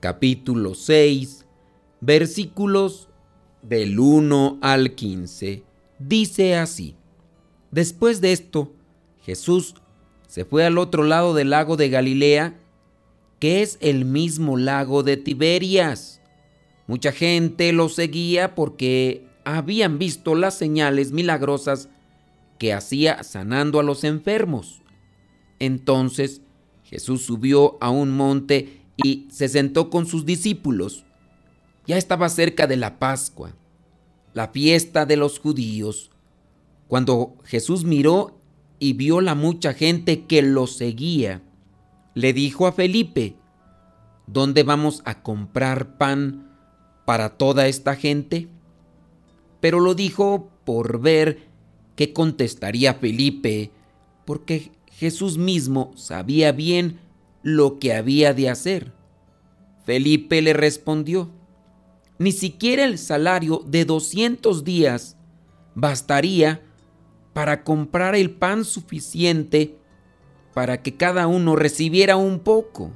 capítulo 6, versículos del 1 al 15. Dice así, después de esto, Jesús se fue al otro lado del lago de Galilea, que es el mismo lago de Tiberias. Mucha gente lo seguía porque habían visto las señales milagrosas que hacía sanando a los enfermos. Entonces Jesús subió a un monte y se sentó con sus discípulos. Ya estaba cerca de la Pascua, la fiesta de los judíos, cuando Jesús miró y vio la mucha gente que lo seguía. Le dijo a Felipe, ¿dónde vamos a comprar pan para toda esta gente? Pero lo dijo por ver qué contestaría Felipe, porque Jesús mismo sabía bien lo que había de hacer. Felipe le respondió, ni siquiera el salario de 200 días bastaría para comprar el pan suficiente para que cada uno recibiera un poco.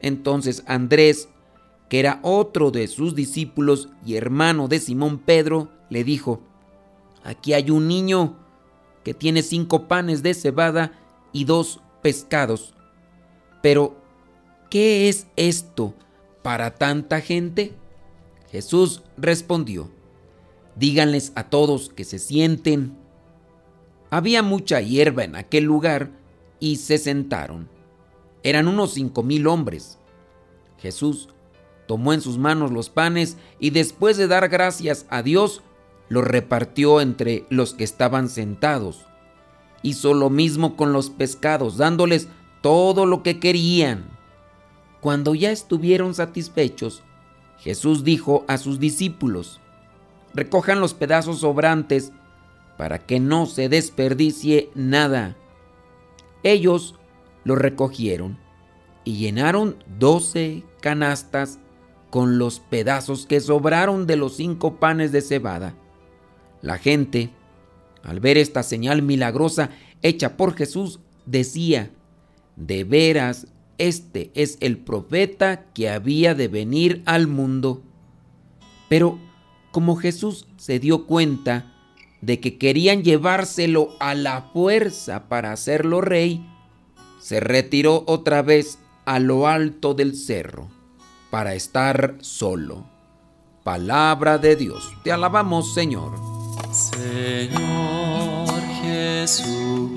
Entonces Andrés, que era otro de sus discípulos y hermano de Simón Pedro, le dijo, Aquí hay un niño que tiene cinco panes de cebada y dos pescados. Pero, ¿qué es esto para tanta gente? Jesús respondió, díganles a todos que se sienten. Había mucha hierba en aquel lugar y se sentaron. Eran unos cinco mil hombres. Jesús tomó en sus manos los panes y después de dar gracias a Dios, lo repartió entre los que estaban sentados. Hizo lo mismo con los pescados, dándoles todo lo que querían. Cuando ya estuvieron satisfechos, Jesús dijo a sus discípulos, recojan los pedazos sobrantes para que no se desperdicie nada. Ellos lo recogieron y llenaron doce canastas con los pedazos que sobraron de los cinco panes de cebada. La gente, al ver esta señal milagrosa hecha por Jesús, decía, de veras, este es el profeta que había de venir al mundo. Pero como Jesús se dio cuenta de que querían llevárselo a la fuerza para hacerlo rey, se retiró otra vez a lo alto del cerro para estar solo. Palabra de Dios. Te alabamos, Señor. Señor Jesucristo,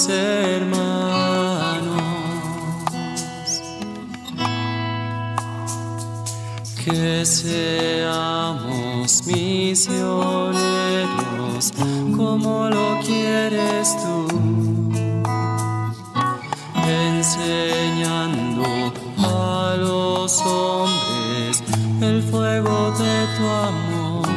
los hermanos. Que seamos misioneros como lo quieres tú, enseñando los hombres el fuego de tu amor.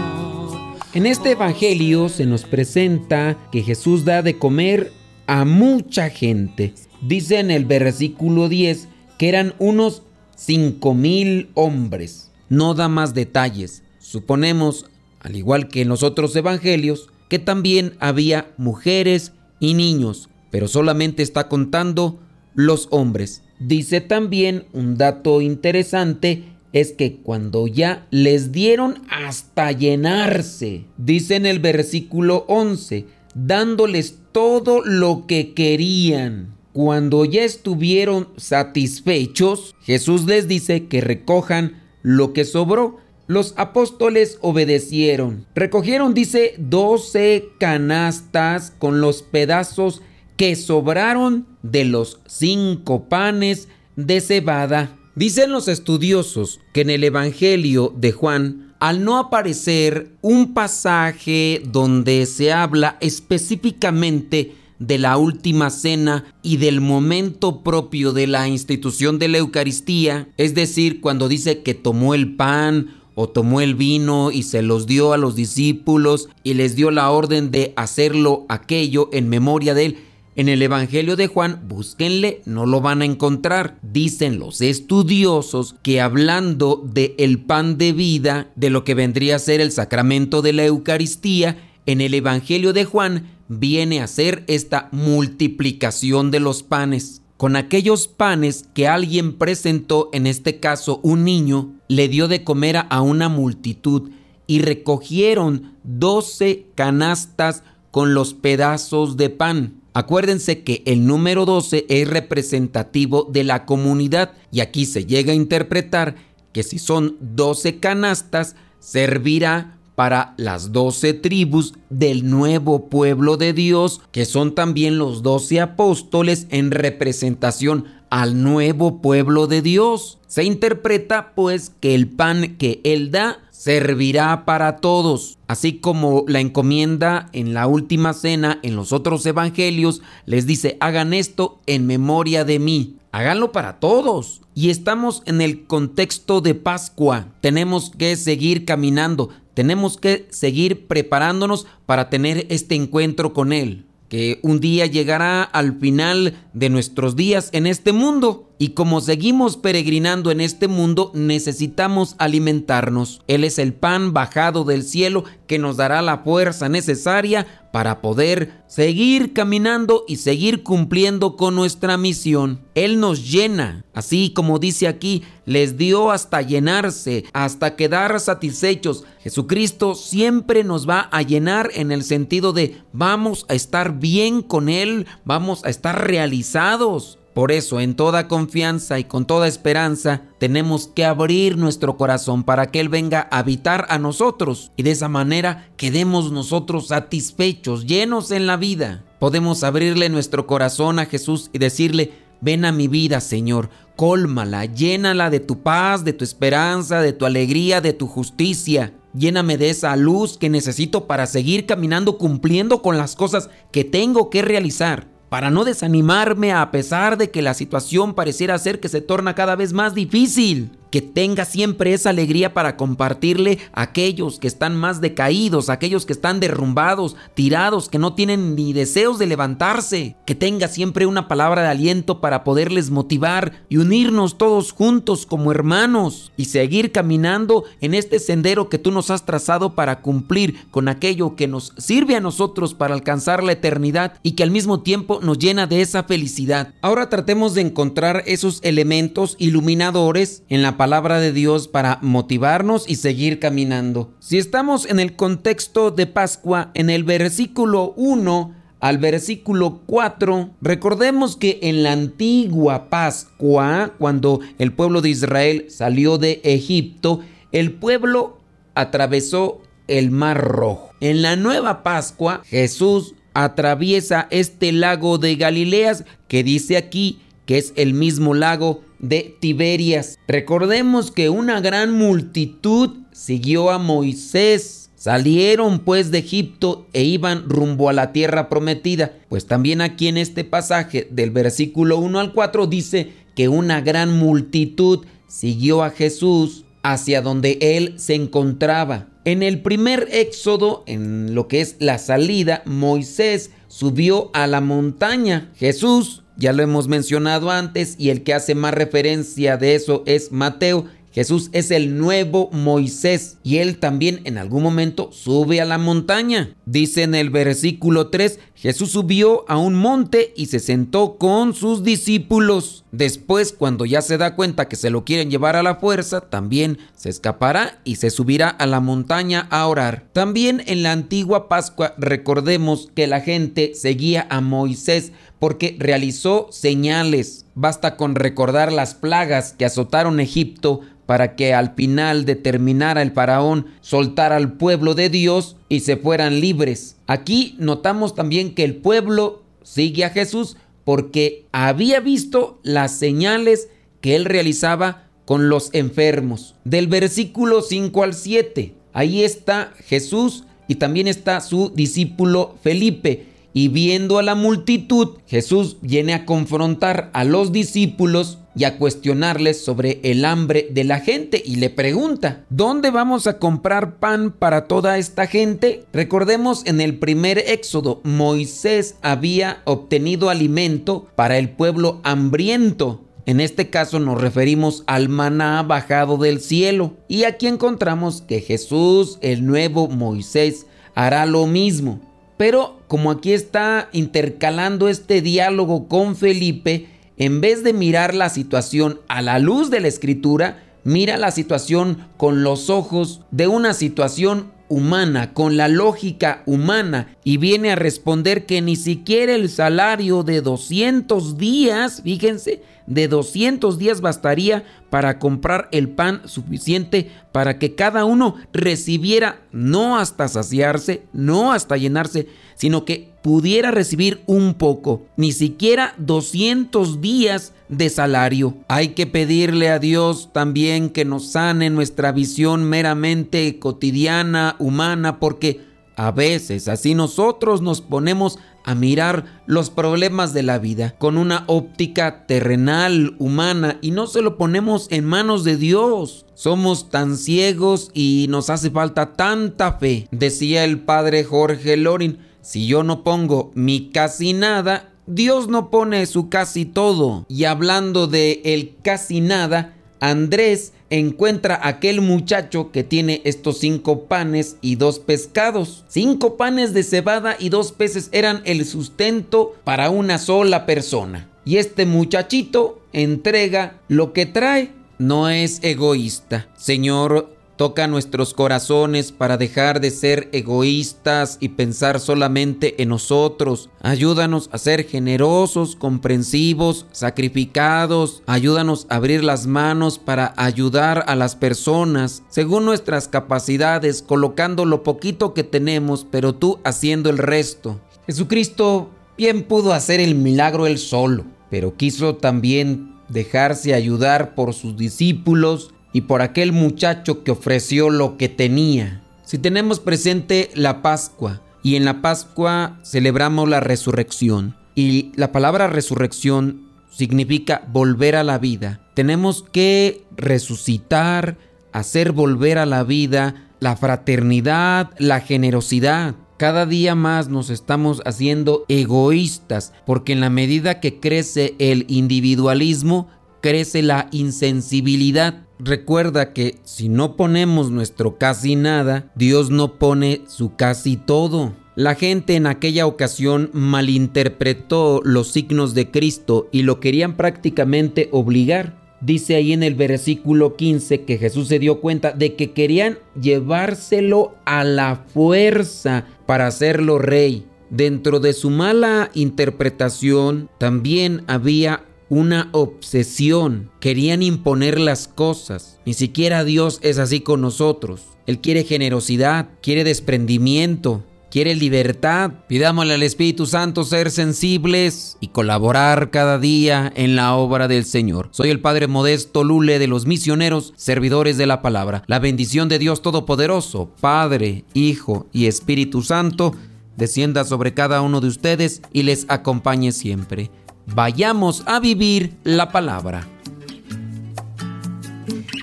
En este Evangelio se nos presenta que Jesús da de comer a mucha gente. Dice en el versículo 10 que eran unos cinco mil hombres. No da más detalles. Suponemos, al igual que en los otros evangelios, que también había mujeres y niños, pero solamente está contando los hombres. Dice también un dato interesante es que cuando ya les dieron hasta llenarse, dice en el versículo 11, dándoles todo lo que querían. cuando ya estuvieron satisfechos, Jesús les dice que recojan lo que sobró. Los apóstoles obedecieron. Recogieron, dice, doce canastas con los pedazos que sobraron de los cinco panes de cebada. Dicen los estudiosos que en el Evangelio de Juan, al no aparecer un pasaje donde se habla específicamente de la última cena y del momento propio de la institución de la Eucaristía, es decir, cuando dice que tomó el pan o tomó el vino y se los dio a los discípulos y les dio la orden de hacerlo aquello en memoria de él. En el Evangelio de Juan, búsquenle, no lo van a encontrar. Dicen los estudiosos que hablando de el pan de vida, de lo que vendría a ser el sacramento de la Eucaristía, en el Evangelio de Juan viene a ser esta multiplicación de los panes. Con aquellos panes que alguien presentó, en este caso un niño, le dio de comer a una multitud y recogieron doce canastas con los pedazos de pan. Acuérdense que el número 12 es representativo de la comunidad y aquí se llega a interpretar que si son 12 canastas, servirá para las doce tribus del nuevo pueblo de Dios, que son también los doce apóstoles en representación al nuevo pueblo de Dios. Se interpreta pues que el pan que Él da servirá para todos, así como la encomienda en la última cena en los otros evangelios les dice, hagan esto en memoria de mí. Háganlo para todos. Y estamos en el contexto de Pascua. Tenemos que seguir caminando. Tenemos que seguir preparándonos para tener este encuentro con Él, que un día llegará al final de nuestros días en este mundo. Y como seguimos peregrinando en este mundo, necesitamos alimentarnos. Él es el pan bajado del cielo que nos dará la fuerza necesaria para poder seguir caminando y seguir cumpliendo con nuestra misión. Él nos llena, así como dice aquí, les dio hasta llenarse, hasta quedar satisfechos. Jesucristo siempre nos va a llenar en el sentido de vamos a estar bien con Él, vamos a estar realizados. Por eso, en toda confianza y con toda esperanza, tenemos que abrir nuestro corazón para que Él venga a habitar a nosotros y de esa manera quedemos nosotros satisfechos, llenos en la vida. Podemos abrirle nuestro corazón a Jesús y decirle, ven a mi vida, Señor, cólmala, llénala de tu paz, de tu esperanza, de tu alegría, de tu justicia. Lléname de esa luz que necesito para seguir caminando cumpliendo con las cosas que tengo que realizar para no desanimarme a pesar de que la situación pareciera ser que se torna cada vez más difícil que tenga siempre esa alegría para compartirle a aquellos que están más decaídos, aquellos que están derrumbados, tirados, que no tienen ni deseos de levantarse, que tenga siempre una palabra de aliento para poderles motivar y unirnos todos juntos como hermanos y seguir caminando en este sendero que tú nos has trazado para cumplir con aquello que nos sirve a nosotros para alcanzar la eternidad y que al mismo tiempo nos llena de esa felicidad. Ahora tratemos de encontrar esos elementos iluminadores en la palabra de Dios para motivarnos y seguir caminando. Si estamos en el contexto de Pascua, en el versículo 1 al versículo 4, recordemos que en la antigua Pascua, cuando el pueblo de Israel salió de Egipto, el pueblo atravesó el Mar Rojo. En la nueva Pascua, Jesús atraviesa este lago de Galileas que dice aquí que es el mismo lago de Tiberias. Recordemos que una gran multitud siguió a Moisés. Salieron pues de Egipto e iban rumbo a la tierra prometida. Pues también aquí en este pasaje del versículo 1 al 4 dice que una gran multitud siguió a Jesús hacia donde él se encontraba. En el primer éxodo, en lo que es la salida, Moisés subió a la montaña. Jesús ya lo hemos mencionado antes y el que hace más referencia de eso es Mateo. Jesús es el nuevo Moisés y él también en algún momento sube a la montaña. Dice en el versículo 3, Jesús subió a un monte y se sentó con sus discípulos. Después, cuando ya se da cuenta que se lo quieren llevar a la fuerza, también se escapará y se subirá a la montaña a orar. También en la antigua Pascua recordemos que la gente seguía a Moisés porque realizó señales. Basta con recordar las plagas que azotaron Egipto para que al final determinara el faraón soltar al pueblo de Dios y se fueran libres. Aquí notamos también que el pueblo sigue a Jesús porque había visto las señales que él realizaba con los enfermos. Del versículo 5 al 7, ahí está Jesús y también está su discípulo Felipe. Y viendo a la multitud, Jesús viene a confrontar a los discípulos y a cuestionarles sobre el hambre de la gente y le pregunta, ¿dónde vamos a comprar pan para toda esta gente? Recordemos en el primer éxodo, Moisés había obtenido alimento para el pueblo hambriento. En este caso nos referimos al maná bajado del cielo. Y aquí encontramos que Jesús, el nuevo Moisés, hará lo mismo. Pero como aquí está intercalando este diálogo con Felipe, en vez de mirar la situación a la luz de la escritura, mira la situación con los ojos de una situación humana, con la lógica humana, y viene a responder que ni siquiera el salario de 200 días, fíjense, de 200 días bastaría para comprar el pan suficiente para que cada uno recibiera no hasta saciarse, no hasta llenarse, sino que pudiera recibir un poco, ni siquiera 200 días de salario. Hay que pedirle a Dios también que nos sane nuestra visión meramente cotidiana, humana, porque a veces así nosotros nos ponemos a mirar los problemas de la vida con una óptica terrenal, humana, y no se lo ponemos en manos de Dios. Somos tan ciegos y nos hace falta tanta fe, decía el padre Jorge Lorin. Si yo no pongo mi casi nada, Dios no pone su casi todo. Y hablando de el casi nada, Andrés encuentra aquel muchacho que tiene estos cinco panes y dos pescados. Cinco panes de cebada y dos peces eran el sustento para una sola persona. Y este muchachito entrega lo que trae. No es egoísta. Señor, Toca nuestros corazones para dejar de ser egoístas y pensar solamente en nosotros. Ayúdanos a ser generosos, comprensivos, sacrificados. Ayúdanos a abrir las manos para ayudar a las personas según nuestras capacidades, colocando lo poquito que tenemos, pero tú haciendo el resto. Jesucristo bien pudo hacer el milagro él solo, pero quiso también dejarse ayudar por sus discípulos y por aquel muchacho que ofreció lo que tenía. Si tenemos presente la Pascua y en la Pascua celebramos la resurrección y la palabra resurrección significa volver a la vida, tenemos que resucitar, hacer volver a la vida la fraternidad, la generosidad. Cada día más nos estamos haciendo egoístas porque en la medida que crece el individualismo, crece la insensibilidad. Recuerda que si no ponemos nuestro casi nada, Dios no pone su casi todo. La gente en aquella ocasión malinterpretó los signos de Cristo y lo querían prácticamente obligar. Dice ahí en el versículo 15 que Jesús se dio cuenta de que querían llevárselo a la fuerza para hacerlo rey. Dentro de su mala interpretación también había una obsesión. Querían imponer las cosas. Ni siquiera Dios es así con nosotros. Él quiere generosidad, quiere desprendimiento, quiere libertad. Pidámosle al Espíritu Santo ser sensibles y colaborar cada día en la obra del Señor. Soy el Padre Modesto Lule de los misioneros, servidores de la palabra. La bendición de Dios Todopoderoso, Padre, Hijo y Espíritu Santo, descienda sobre cada uno de ustedes y les acompañe siempre. Vayamos a vivir la palabra.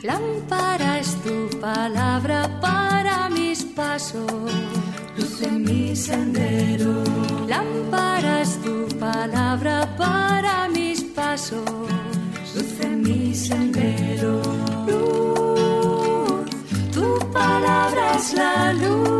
Lámpara es tu palabra para mis pasos, luz en mi sendero. Lámpara es tu palabra para mis pasos, luz en mi sendero. Luz, tu palabra es la luz. Luz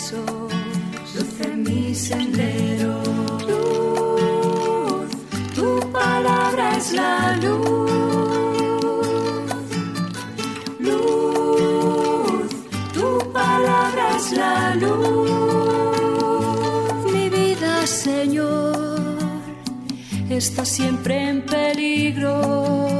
pasos, luz en mi sendero. Luz, tu palabra es la luz. Luz, tu palabra es la luz. Mi vida, Señor, está siempre en peligro.